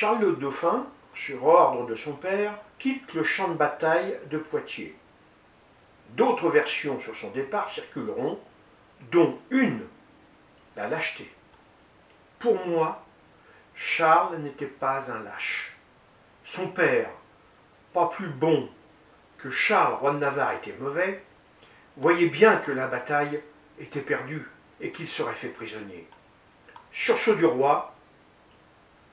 Charles le Dauphin, sur ordre de son père, quitte le champ de bataille de Poitiers. D'autres versions sur son départ circuleront, dont une, la lâcheté. Pour moi, Charles n'était pas un lâche. Son père, pas plus bon que Charles, roi de Navarre, était mauvais, voyait bien que la bataille était perdue et qu'il serait fait prisonnier. Sur ce du roi,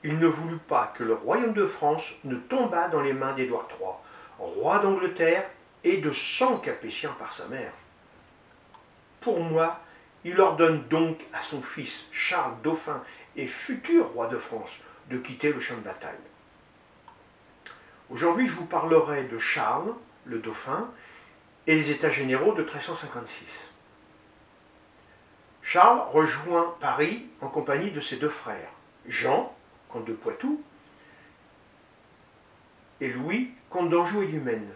il ne voulut pas que le royaume de France ne tombât dans les mains d'Édouard III, roi d'Angleterre et de cent Capétiens par sa mère. Pour moi, il ordonne donc à son fils Charles Dauphin et futur roi de France de quitter le champ de bataille. Aujourd'hui, je vous parlerai de Charles, le Dauphin, et les États généraux de 1356. Charles rejoint Paris en compagnie de ses deux frères, Jean, comte de Poitou, et Louis, comte d'Anjou et du Maine,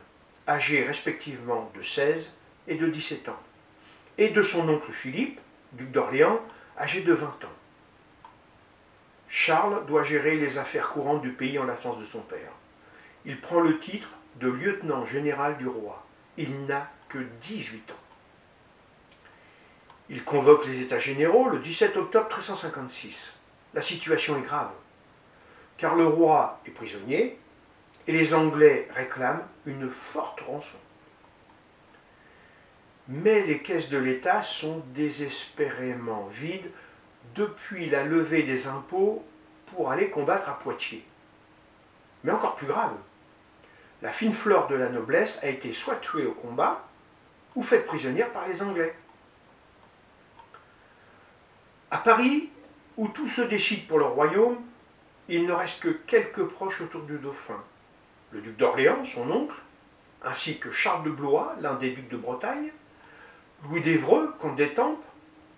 âgés respectivement de 16 et de 17 ans, et de son oncle Philippe, duc d'Orléans, âgé de 20 ans. Charles doit gérer les affaires courantes du pays en l'absence de son père. Il prend le titre de lieutenant général du roi. Il n'a que 18 ans. Il convoque les États généraux le 17 octobre 1356. La situation est grave car le roi est prisonnier et les Anglais réclament une forte rançon. Mais les caisses de l'État sont désespérément vides depuis la levée des impôts pour aller combattre à Poitiers. Mais encore plus grave, la fine fleur de la noblesse a été soit tuée au combat ou faite prisonnière par les Anglais. À Paris, où tout se décide pour le royaume, il ne reste que quelques proches autour du dauphin. Le duc d'Orléans, son oncle, ainsi que Charles de Blois, l'un des ducs de Bretagne, Louis d'Evreux, comte d'Étampes,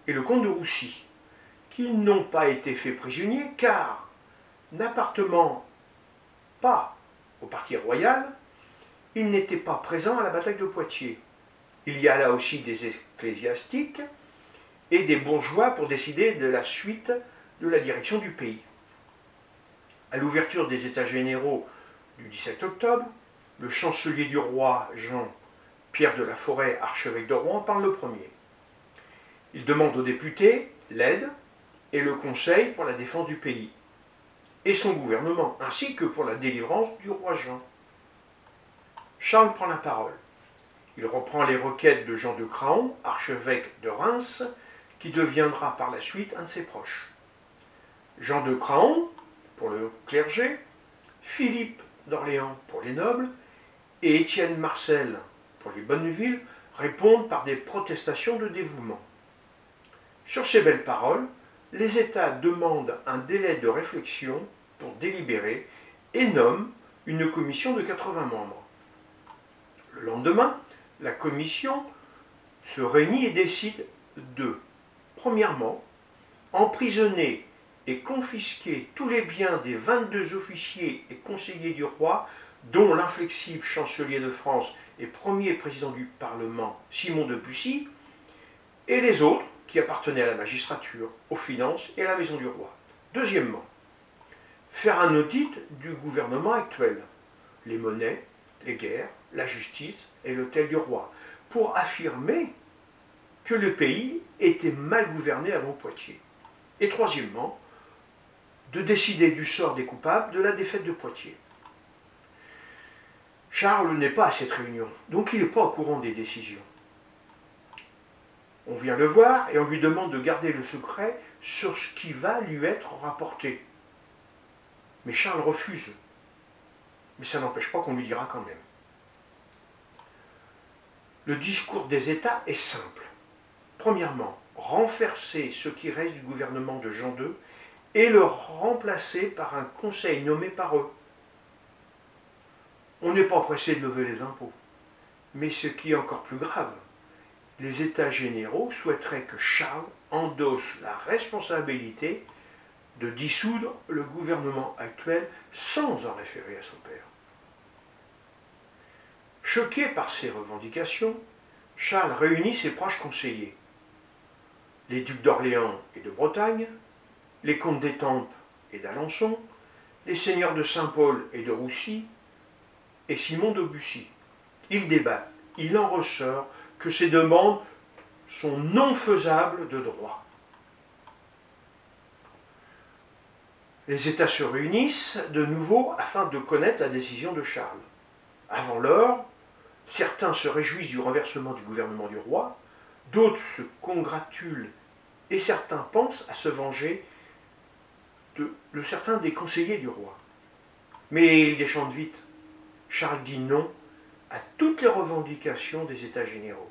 et le comte de Roussy, qui n'ont pas été faits prisonniers car, n'appartement pas au parti royal, ils n'étaient pas présents à la bataille de Poitiers. Il y a là aussi des ecclésiastiques et des bourgeois pour décider de la suite de la direction du pays à l'ouverture des États généraux du 17 octobre, le chancelier du roi Jean Pierre de la Forêt, archevêque de Rouen, parle le premier. Il demande aux députés l'aide et le conseil pour la défense du pays et son gouvernement, ainsi que pour la délivrance du roi Jean. Charles prend la parole. Il reprend les requêtes de Jean de Craon, archevêque de Reims, qui deviendra par la suite un de ses proches. Jean de Craon pour le clergé, Philippe d'Orléans pour les nobles et Étienne Marcel pour les bonnes villes répondent par des protestations de dévouement. Sur ces belles paroles, les États demandent un délai de réflexion pour délibérer et nomment une commission de 80 membres. Le lendemain, la commission se réunit et décide de, premièrement, emprisonner et confisquer tous les biens des 22 officiers et conseillers du roi, dont l'inflexible chancelier de France et premier président du Parlement Simon de Bussy, et les autres qui appartenaient à la magistrature, aux finances et à la maison du roi. Deuxièmement, faire un audit du gouvernement actuel, les monnaies, les guerres, la justice et l'hôtel du roi, pour affirmer que le pays était mal gouverné avant Poitiers. Et troisièmement, de décider du sort des coupables de la défaite de Poitiers. Charles n'est pas à cette réunion, donc il n'est pas au courant des décisions. On vient le voir et on lui demande de garder le secret sur ce qui va lui être rapporté. Mais Charles refuse. Mais ça n'empêche pas qu'on lui dira quand même. Le discours des États est simple. Premièrement, renverser ce qui reste du gouvernement de Jean II et le remplacer par un conseil nommé par eux. On n'est pas pressé de lever les impôts. Mais ce qui est encore plus grave, les États généraux souhaiteraient que Charles endosse la responsabilité de dissoudre le gouvernement actuel sans en référer à son père. Choqué par ces revendications, Charles réunit ses proches conseillers, les ducs d'Orléans et de Bretagne, les comtes d'Étampes et d'Alençon, les seigneurs de Saint-Paul et de Roussy et Simon de Bussy. Ils débattent. Il en ressort que ces demandes sont non faisables de droit. Les États se réunissent de nouveau afin de connaître la décision de Charles. Avant l'heure, certains se réjouissent du renversement du gouvernement du roi, d'autres se congratulent et certains pensent à se venger de, certains des conseillers du roi. Mais ils déchantent vite. Charles dit non à toutes les revendications des États généraux.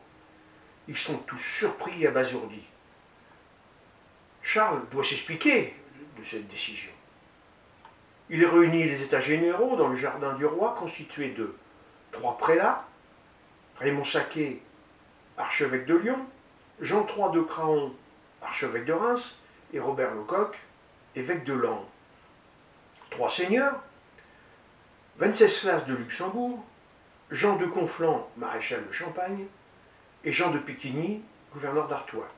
Ils sont tous surpris et abasourdis. Charles doit s'expliquer de cette décision. Il réunit les États généraux dans le jardin du roi, constitué de trois prélats, Raymond Saquet, archevêque de Lyon, Jean III de Craon, archevêque de Reims, et Robert Lecoq, évêque de Lens. Trois seigneurs, Venceslas de Luxembourg, Jean de Conflans, maréchal de Champagne, et Jean de Piquigny, gouverneur d'Artois.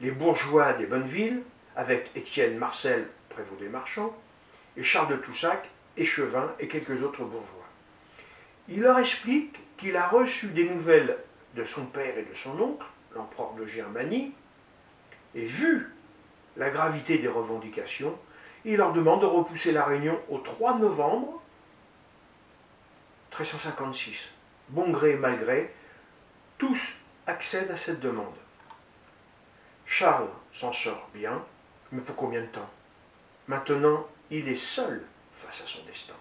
Les bourgeois des bonnes villes, avec Étienne Marcel, prévôt des marchands, et Charles de Toussac, échevin, et quelques autres bourgeois. Il leur explique qu'il a reçu des nouvelles de son père et de son oncle, l'empereur de Germanie, et vu la gravité des revendications, il leur demande de repousser la réunion au 3 novembre 1356. Bon gré mal gré, tous accèdent à cette demande. Charles s'en sort bien, mais pour combien de temps? Maintenant, il est seul face à son destin.